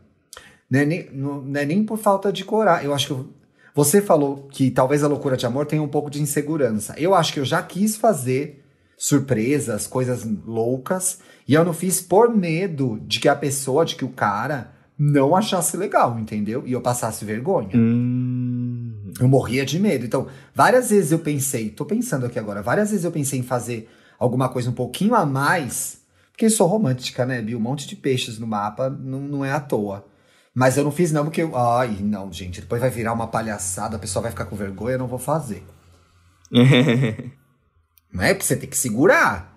S2: Não é nem, não, não é nem por falta de coragem. Eu acho que. eu- você falou que talvez a loucura de amor tenha um pouco de insegurança. Eu acho que eu já quis fazer surpresas, coisas loucas. E eu não fiz por medo de que a pessoa, de que o cara não achasse legal, entendeu? E eu passasse vergonha.
S1: Hum.
S2: Eu morria de medo. Então, várias vezes eu pensei, tô pensando aqui agora, várias vezes eu pensei em fazer alguma coisa um pouquinho a mais, porque eu sou romântica, né, Vi Um monte de peixes no mapa não, não é à toa. Mas eu não fiz não, porque eu. Ai, não, gente, depois vai virar uma palhaçada, a pessoa vai ficar com vergonha, eu não vou fazer. não é? Porque você tem que segurar.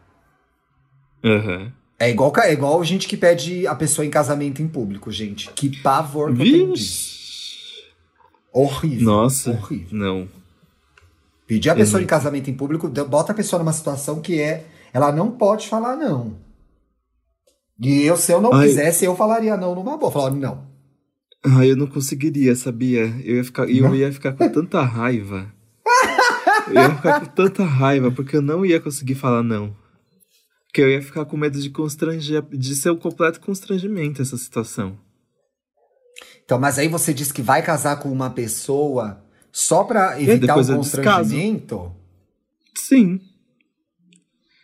S1: Uhum.
S2: É igual, é igual gente que pede a pessoa em casamento em público, gente. Que pavor que eu. Horrível.
S1: Nossa.
S2: Horrível.
S1: Não.
S2: Pedir a pessoa uhum. em casamento em público, bota a pessoa numa situação que é. Ela não pode falar não. E eu, se eu não Ai. quisesse, eu falaria não numa boa. Falaria não.
S1: Ah, eu não conseguiria, sabia? Eu ia ficar, eu ia ficar com tanta raiva. eu ia ficar com tanta raiva, porque eu não ia conseguir falar não. Porque eu ia ficar com medo de constranger, de ser um completo constrangimento essa situação.
S2: Então, mas aí você diz que vai casar com uma pessoa só pra evitar o constrangimento?
S1: Sim.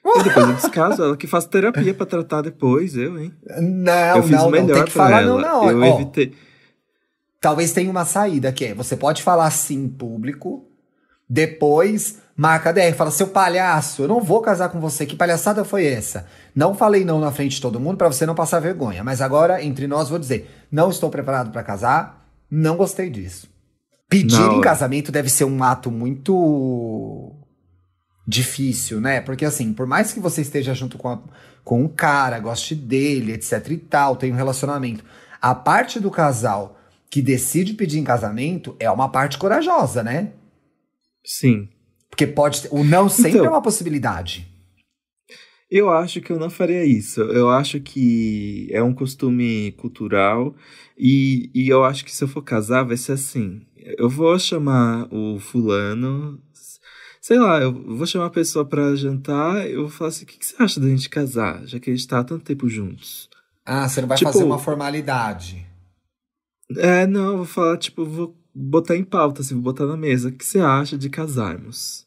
S1: E depois eu descaso, ela que faz terapia pra tratar depois, eu, hein?
S2: Não, eu fiz não, o melhor não, tem que falar ela. não na hora.
S1: Eu Ó, evitei.
S2: Talvez tenha uma saída que é, você pode falar sim em público, depois marca DR, fala, seu palhaço, eu não vou casar com você, que palhaçada foi essa? Não falei não na frente de todo mundo para você não passar vergonha, mas agora, entre nós, vou dizer, não estou preparado para casar, não gostei disso. Pedir não. em casamento deve ser um ato muito difícil, né? Porque assim, por mais que você esteja junto com, a, com um cara, goste dele, etc e tal, tenha um relacionamento, a parte do casal que decide pedir em casamento é uma parte corajosa, né?
S1: Sim.
S2: Porque pode. O não sempre então, é uma possibilidade.
S1: Eu acho que eu não faria isso. Eu acho que é um costume cultural. E, e eu acho que se eu for casar, vai ser assim. Eu vou chamar o fulano. Sei lá, eu vou chamar a pessoa para jantar. Eu vou falar assim: o que, que você acha da gente casar? Já que a gente tá há tanto tempo juntos.
S2: Ah, você não vai tipo, fazer uma formalidade.
S1: É, não, vou falar, tipo, vou botar em pauta, assim, vou botar na mesa. O que você acha de casarmos?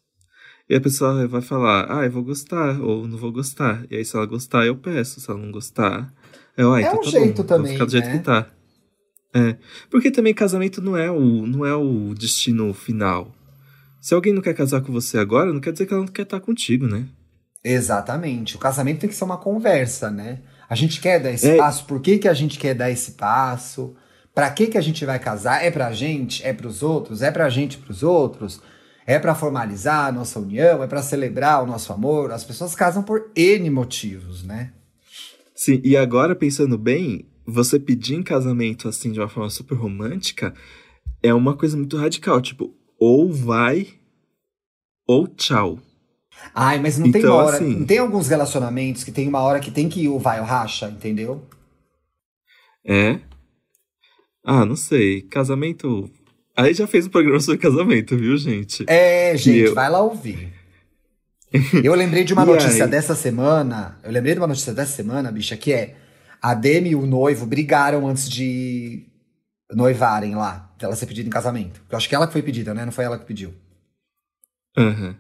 S1: E a pessoa vai falar, ah, eu vou gostar, ou não vou gostar. E aí, se ela gostar, eu peço. Se ela não gostar, eu, ah,
S2: é
S1: então
S2: um
S1: tá
S2: jeito
S1: bom,
S2: também.
S1: Vou ficar do jeito
S2: né?
S1: que tá. É. Porque também casamento não é, o, não é o destino final. Se alguém não quer casar com você agora, não quer dizer que ela não quer estar contigo, né?
S2: Exatamente. O casamento tem que ser uma conversa, né? A gente quer dar esse é... passo, por que, que a gente quer dar esse passo? Para que que a gente vai casar? É pra gente? É pros outros? É pra gente e pros outros? É para formalizar a nossa união? É para celebrar o nosso amor? As pessoas casam por N motivos, né?
S1: Sim, e agora pensando bem, você pedir em casamento assim de uma forma super romântica é uma coisa muito radical, tipo, ou vai ou tchau.
S2: Ai, mas não então, tem uma hora, assim, não tem alguns relacionamentos que tem uma hora que tem que ir o vai ou racha, entendeu?
S1: É. Ah, não sei. Casamento. Aí já fez um programa sobre casamento, viu, gente?
S2: É, gente, eu... vai lá ouvir. Eu lembrei de uma notícia aí? dessa semana. Eu lembrei de uma notícia dessa semana, bicha, que é a Demi e o noivo brigaram antes de noivarem lá, dela ser pedida em casamento. Eu acho que ela que foi pedida, né? Não foi ela que pediu.
S1: Uhum.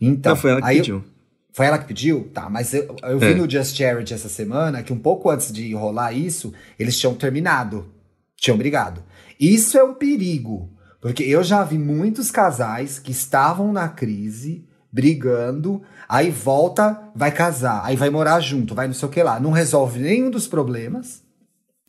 S2: Então,
S1: Não, foi ela que pediu. Eu...
S2: Foi ela que pediu? Tá, mas eu, eu vi é. no Just Charity essa semana que um pouco antes de rolar isso, eles tinham terminado tinham brigado. Isso é um perigo, porque eu já vi muitos casais que estavam na crise, brigando, aí volta, vai casar, aí vai morar junto, vai não sei o que lá, não resolve nenhum dos problemas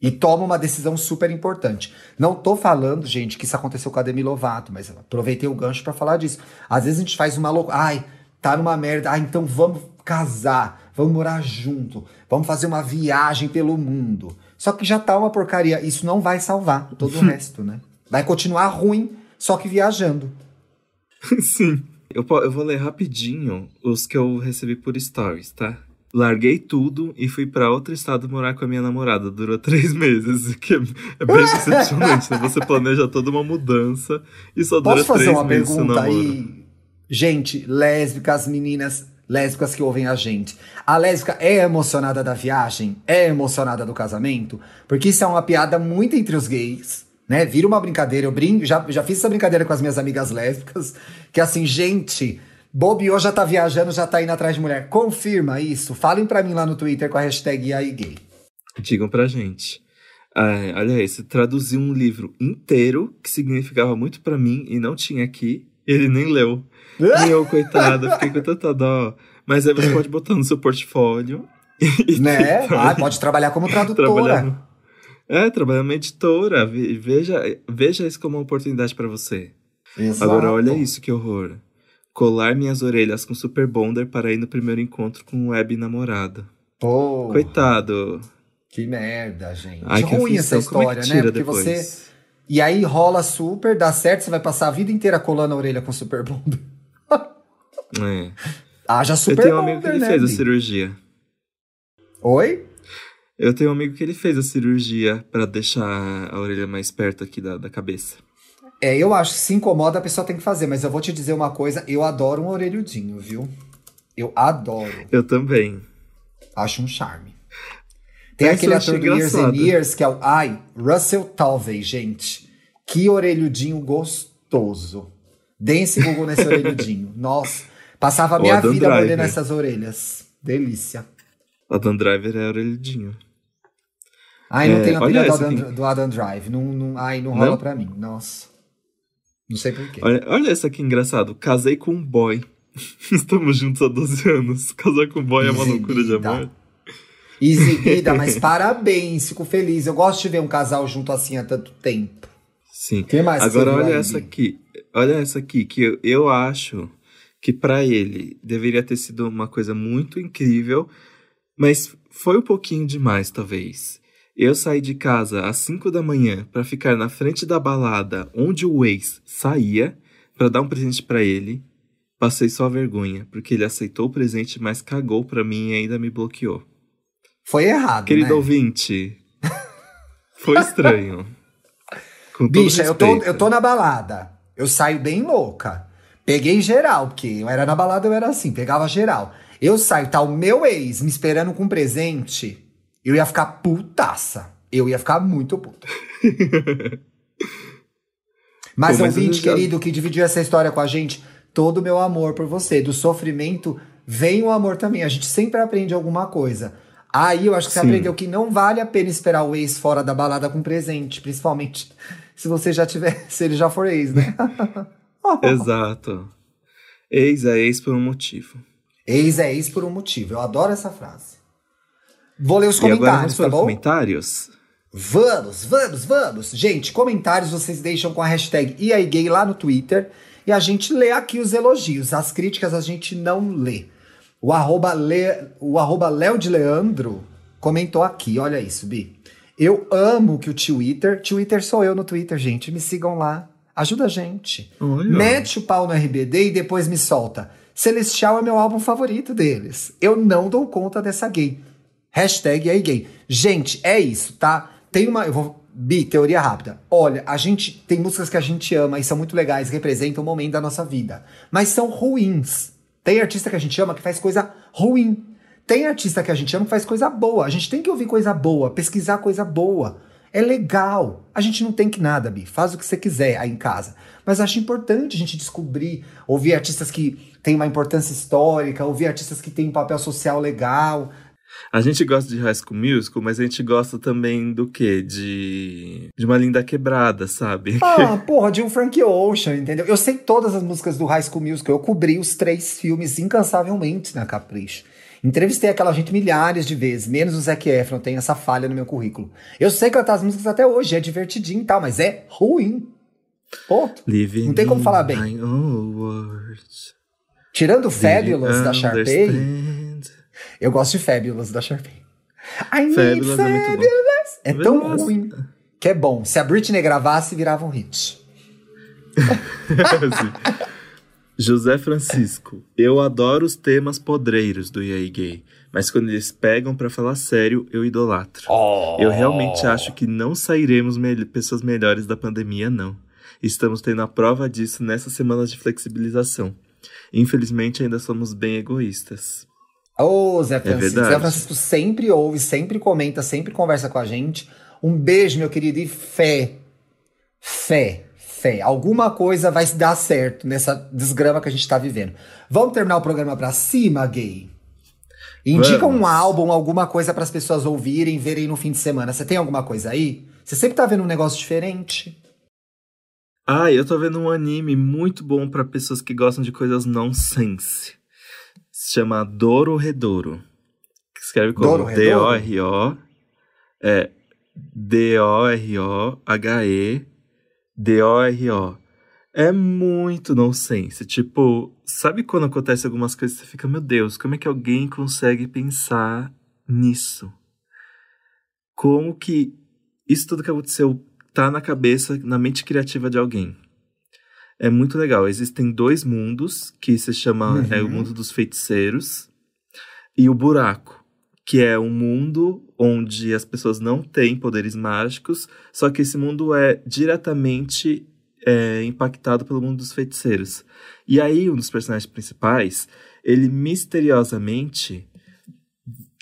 S2: e toma uma decisão super importante. Não tô falando, gente, que isso aconteceu com a Demi Lovato, mas aproveitei o gancho para falar disso. Às vezes a gente faz uma loucura, ai, tá numa merda, ah, então vamos casar, vamos morar junto, vamos fazer uma viagem pelo mundo. Só que já tá uma porcaria. Isso não vai salvar todo o resto, né? Vai continuar ruim, só que viajando.
S1: Sim. Eu, eu vou ler rapidinho os que eu recebi por stories, tá? Larguei tudo e fui para outro estado morar com a minha namorada. Durou três meses, que é, é bem decepcionante. né? Você planeja toda uma mudança e só dura
S2: Posso
S1: três
S2: meses. Posso fazer uma pergunta
S1: aí?
S2: Gente, lésbicas, meninas, lésbicas que ouvem a gente. A lésbica é emocionada da viagem? É emocionada do casamento? Porque isso é uma piada muito entre os gays, né? Vira uma brincadeira. Eu brinco, já, já fiz essa brincadeira com as minhas amigas lésbicas, que assim, gente, Bobiô já tá viajando, já tá indo atrás de mulher. Confirma isso. Falem pra mim lá no Twitter com a hashtag gay.
S1: Digam pra gente. Ah, olha você traduziu um livro inteiro que significava muito pra mim e não tinha aqui. Ele nem leu. E eu, coitada, fiquei com tanta dó. Mas aí você pode botar no seu portfólio. e
S2: Né? Ah, pode trabalhar como tradutora.
S1: trabalhar no- É, trabalhar numa editora. Ve- Veja, veja isso como uma oportunidade pra você.
S2: Exato.
S1: Agora, olha isso, que horror. Colar minhas orelhas com Super Bonder para ir no primeiro encontro com um web namorado.
S2: Pô,
S1: Coitado.
S2: que merda, gente.
S1: Ai, que
S2: ruim essa
S1: é
S2: história,
S1: que
S2: né? Porque
S1: depois?
S2: você. E aí rola super, dá certo, você vai passar a vida inteira colando a orelha com super bonder.
S1: É.
S2: Haja
S1: Eu
S2: super
S1: tenho um amigo que
S2: bonder,
S1: ele
S2: né,
S1: fez a cirurgia.
S2: Oi?
S1: Eu tenho um amigo que ele fez a cirurgia pra deixar a orelha mais perto aqui da, da cabeça.
S2: É, eu acho que se incomoda a pessoa tem que fazer, mas eu vou te dizer uma coisa, eu adoro um orelhudinho, viu? Eu adoro.
S1: Eu também.
S2: Acho um charme. Tem aquele ator do Years and. Years que é o. Ai, Russell Talvez, gente. Que orelhudinho gostoso. Dê esse Google nesse orelhudinho. Nossa. Passava a minha vida
S1: Driver.
S2: mordendo essas orelhas. Delícia.
S1: Adam Driver é orelhudinho.
S2: Ai, não
S1: É,
S2: tenho a
S1: olha
S2: pilha do Adam, do Adam Drive. Não, não, ai, não rola
S1: Não?
S2: pra mim. Nossa. Não sei porquê.
S1: Olha, olha essa aqui engraçado. Casei com um boy. Estamos juntos há 12 anos. Casar com um boy é uma loucura de
S2: Exibida.
S1: amor.
S2: Exibida, mas parabéns, fico feliz. Eu gosto de ver um casal junto assim há tanto tempo.
S1: Sim.
S2: Quem mais
S1: Agora olha
S2: aí,
S1: essa aqui. Olha essa aqui, que eu, eu acho que pra ele deveria ter sido uma coisa muito incrível, mas foi um pouquinho demais, talvez. Eu saí de casa às 5 da manhã pra ficar na frente da balada onde o ex saía pra dar um presente pra ele. Passei só vergonha, porque ele aceitou o presente, mas cagou pra mim e ainda me bloqueou.
S2: Foi errado,
S1: Querido
S2: né?
S1: ouvinte, foi estranho. Com
S2: Bicha, eu tô, eu tô na balada. Eu saio bem louca. Peguei geral, porque eu era na balada, eu era assim, pegava geral. Eu saio, tá o meu ex me esperando com presente, eu ia ficar putaça. Eu ia ficar muito puta. Mas,
S1: Pô, mas
S2: ouvinte
S1: já-
S2: querido que dividiu essa história com a gente, todo o meu amor por você. Do sofrimento vem o amor também. A gente sempre aprende alguma coisa. Aí eu acho que você
S1: Sim.
S2: aprendeu que não vale a pena esperar o ex fora da balada com presente, principalmente se você já tiver, se ele já for ex, né?
S1: Exato. Ex é ex por um motivo.
S2: ex é ex por um motivo. Eu adoro essa frase. Vou ler os comentários,
S1: para
S2: tá bom?
S1: comentários?
S2: Vamos, vamos, vamos. Gente, comentários vocês deixam com a hashtag IAIGay lá no Twitter e a gente lê aqui os elogios. As críticas a gente não lê. O arroba, Le, o arroba Léo de Leandro comentou aqui, olha isso, Bi. Eu amo que o Twitter, Twitter sou eu no Twitter, gente, me sigam lá. Ajuda a gente.
S1: Olha.
S2: Mete o pau no RBD e depois me solta. Celestial é meu álbum favorito deles. Eu não dou conta dessa gay. Hashtag aí gay. Gente, é isso, tá? Tem uma. Eu vou. Bi, teoria rápida. Olha, a gente tem músicas que a gente ama e são muito legais, representam um momento da nossa vida. Mas são ruins. Tem artista que a gente ama que faz coisa ruim. Tem artista que a gente ama que faz coisa boa. A gente tem que ouvir coisa boa, pesquisar coisa boa. É legal. A gente não tem que nada, Bi. Faz o que você quiser aí em casa. Mas acho importante a gente descobrir, ouvir artistas que têm uma importância histórica, ouvir artistas que têm um papel social legal.
S1: A gente gosta de High School Musical, mas a gente gosta também do quê? De, de uma linda quebrada, sabe?
S2: Ah, porra, de um Frank Ocean, entendeu? Eu sei todas as músicas do High School Musical. Eu cobri os três filmes incansavelmente na Capricho. Entrevistei aquela gente milhares de vezes, menos o Zac Efron, tem essa falha no meu currículo. Eu sei cantar as músicas até hoje, é divertidinho e tal, mas é ruim. Ponto.
S1: Living
S2: Não tem como falar bem. Tirando Fabulous da Sharpay? Eu gosto de Fabulous da Sharpay. I need
S1: Fabulous é muito bom.
S2: Fabulous. É tão
S1: Nossa.
S2: ruim que é bom. Se a Britney gravasse, virava um hit.
S1: José Francisco, eu adoro os temas podreiros do EA Gay, mas quando eles pegam pra falar sério, eu idolatro. Eu realmente acho que não sairemos me- pessoas melhores da pandemia, não. Estamos tendo a prova disso nessas semanas de flexibilização. Infelizmente, ainda somos bem egoístas.
S2: Ô, Zé Francisco.
S1: verdade.
S2: Zé Francisco sempre ouve, sempre comenta, sempre conversa com a gente. Um beijo, meu querido, e fé. Fé. fé. Alguma coisa vai dar certo nessa desgrama que a gente tá vivendo. Vamos terminar o programa pra cima, gay? Indica
S1: Vamos.
S2: um álbum, alguma coisa para as pessoas ouvirem, verem no fim de semana. Você tem alguma coisa aí? Você sempre tá vendo um negócio diferente?
S1: Ah, eu tô vendo um anime muito bom pra pessoas que gostam de coisas nonsense. Se chama Doro Redouro. Que escreve como
S2: Doro.
S1: É. D-O-R-O-H-E. D-O-R-O. É muito nonsense. Tipo, sabe quando acontece algumas coisas você fica, meu Deus, como é que alguém consegue pensar nisso? Como que isso tudo que aconteceu tá na cabeça, na mente criativa de alguém? É muito legal. Existem dois mundos, que se chama
S2: Uhum.
S1: é o mundo dos feiticeiros e o buraco, que é um mundo onde as pessoas não têm poderes mágicos, só que esse mundo é diretamente é, impactado pelo mundo dos feiticeiros. E aí, um dos personagens principais, ele misteriosamente.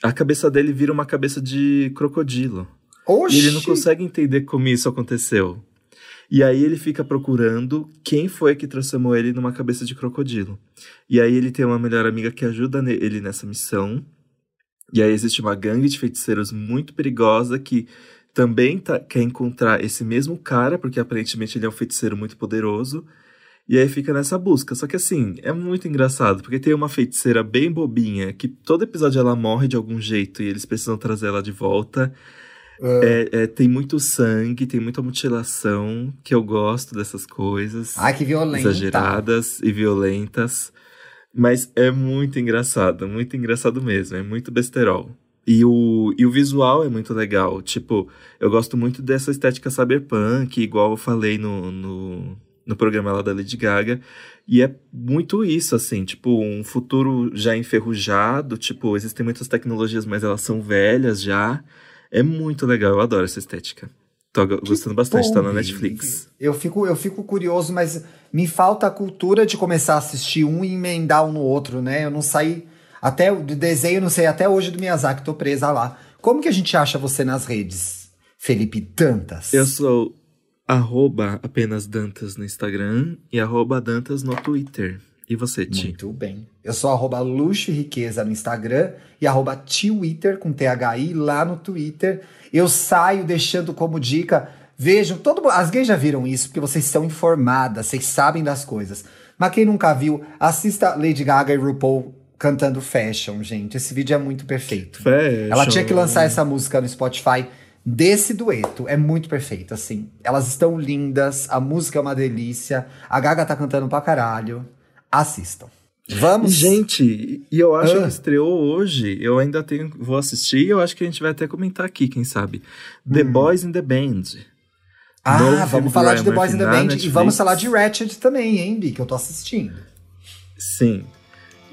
S1: A cabeça dele vira uma cabeça de crocodilo.
S2: Oxi!
S1: E ele não consegue entender como isso aconteceu. E aí ele fica procurando quem foi que transformou ele numa cabeça de crocodilo. E aí ele tem uma melhor amiga que ajuda ele nessa missão. E aí existe uma gangue de feiticeiros muito perigosa que também tá- quer encontrar esse mesmo cara, porque aparentemente ele é um feiticeiro muito poderoso. E aí fica nessa busca. Só que assim, é muito engraçado, porque tem uma feiticeira bem bobinha, que todo episódio ela morre de algum jeito e eles precisam trazer ela de volta. É, é, tem muito sangue, tem muita mutilação, que eu gosto dessas coisas.
S2: Ai, que violento.
S1: exageradas e violentas. Mas é muito engraçado, muito engraçado mesmo, é muito besterol. E o, e o visual é muito legal. Tipo, eu gosto muito dessa estética cyberpunk, igual eu falei no, no, no programa lá da Lady Gaga. E é muito isso, assim, tipo, um futuro já enferrujado. Tipo, existem muitas tecnologias, mas elas são velhas já. É muito legal, eu adoro essa estética. Tô go- gostando bastante, tá na Netflix.
S2: Eu fico, eu fico curioso, mas me falta a cultura de começar a assistir um e emendar um no outro, né? Eu não saí. Até o do desenho, não sei, até hoje do Miyazaki, tô presa lá. Como que a gente acha você nas redes? Felipe Dantas.
S1: Eu sou arroba apenas Dantas no Instagram e arroba Dantas no Twitter. E você, Ti?
S2: Muito bem. Eu sou arroba luxo e riqueza no Instagram e arroba Twitter com THI lá no Twitter. Eu saio deixando como dica. Vejam, todo as gays já viram isso, porque vocês são informadas, vocês sabem das coisas. Mas quem nunca viu, assista Lady Gaga e RuPaul cantando Fashion, gente. Esse vídeo é muito perfeito.
S1: Fashion.
S2: Ela tinha que lançar essa música no Spotify desse dueto. É muito perfeito, assim. Elas estão lindas, a música é uma delícia. A Gaga tá cantando pra caralho. Assistam. Vamos.
S1: Gente, e eu acho
S2: Ah.
S1: que estreou hoje. Eu ainda tenho, vou assistir e eu acho que a gente vai até comentar aqui, quem sabe. The Boys in the Band.
S2: ah,
S1: novo
S2: vamos falar de The Boys in the Band e
S1: Netflix.
S2: vamos falar de Ratchet também, hein, Bi, que eu tô assistindo.
S1: Sim.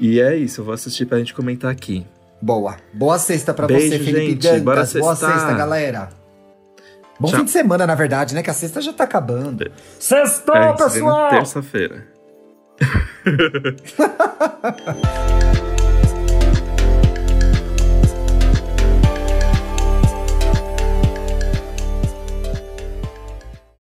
S1: E é isso, eu vou assistir pra gente comentar aqui.
S2: Boa. Boa sexta pra
S1: Beijo,
S2: você, Felipe
S1: gente.
S2: Dantas.
S1: Bora
S2: Boa sexta, galera. Bom
S1: Tchau.
S2: fim de semana, na verdade, né? Que a sexta já tá acabando. Sextou,
S1: a gente se vê na
S2: pessoal!
S1: terça-feira. 哈哈哈哈哈。